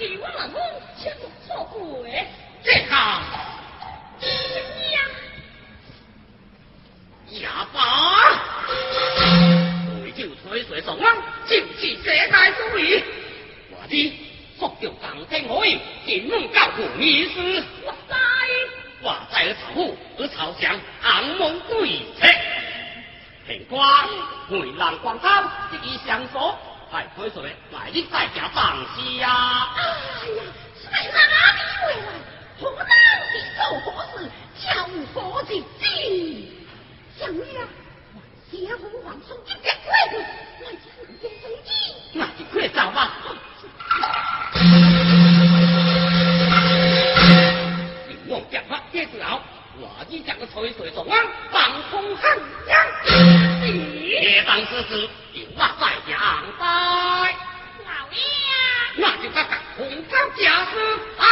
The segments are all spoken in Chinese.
给我老公切个臭鬼！这个，你呀，哑巴！我酒吞水上网，就是世界主义。华弟，我叫唐天虎，金门教父秘书。我知，我知你炒股，你炒上红毛鬼车。平哥，梅兰光头，得意上锁。说，派推说来你在家办事呀。哎呀，谁让阿弟回来？何当是做何事？叫何之知？想呀，谢红王送一只鬼子，来将见谁知？那就快走吧。你用讲话接住后，我只讲个吹水上岸，放风汉江。别当之时，有我在阳台。老爷，那就看看红烧夹子啊！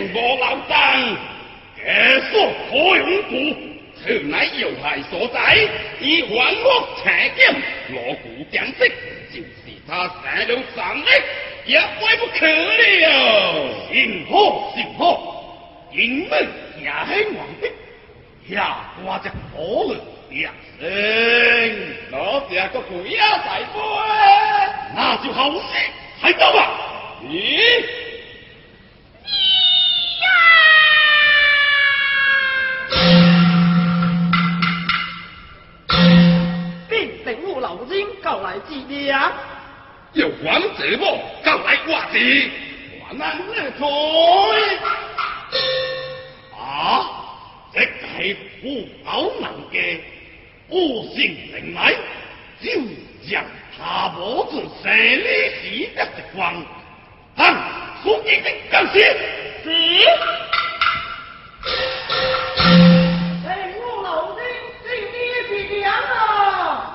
无漏洞，假说可用故。此乃要害所在，以还我邪剑，锣鼓将息，就是他杀了三日，也怪不可了。幸好幸好，因为家兴王的，下挂着火了两声，老这个鬼也在飞，那就好事，快走吧。咦？老人告来祭奠。有王子么？告来挂子，还安那台？啊，这系富宝能嘅恶性人来，就让他母子生理时得的光，看书记的干事。是。等我老人祭奠祭奠啊！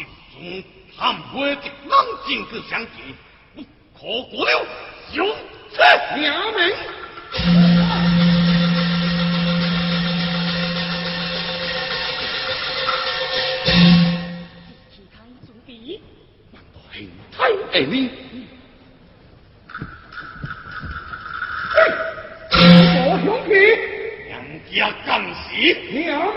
敬宗，他们的能进个相见，可过了有这娘们。其他一种的，难道很太爱你？我兄弟，娘家刚死，娘。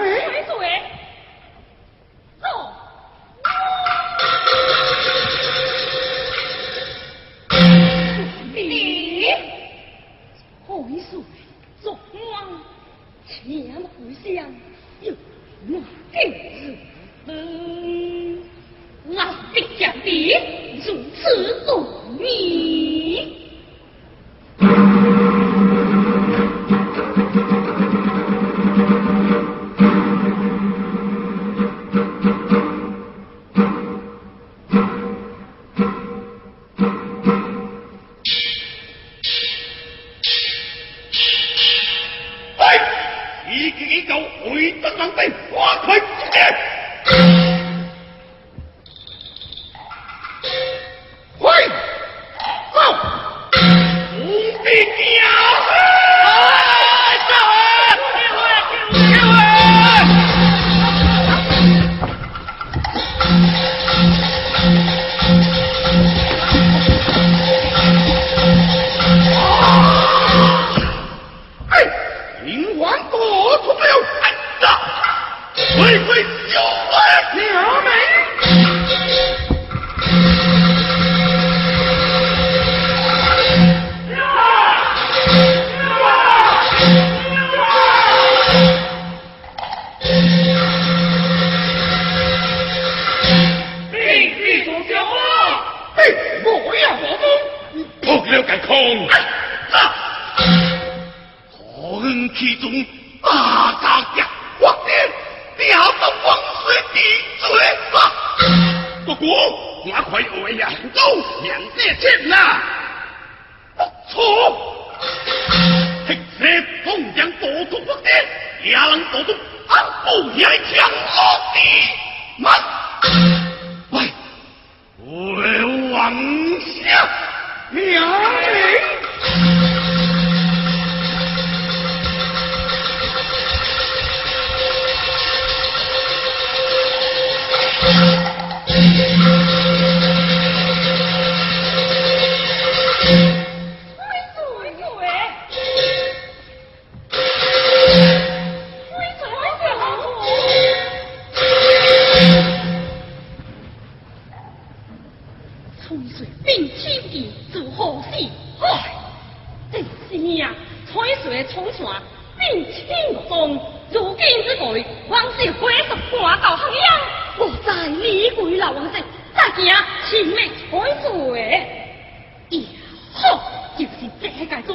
回到当兵，花开之剑。我可以为，都两得见呐。错，黑色同将多出不得，也能多出安不也将落地。慢，喂，我王下命。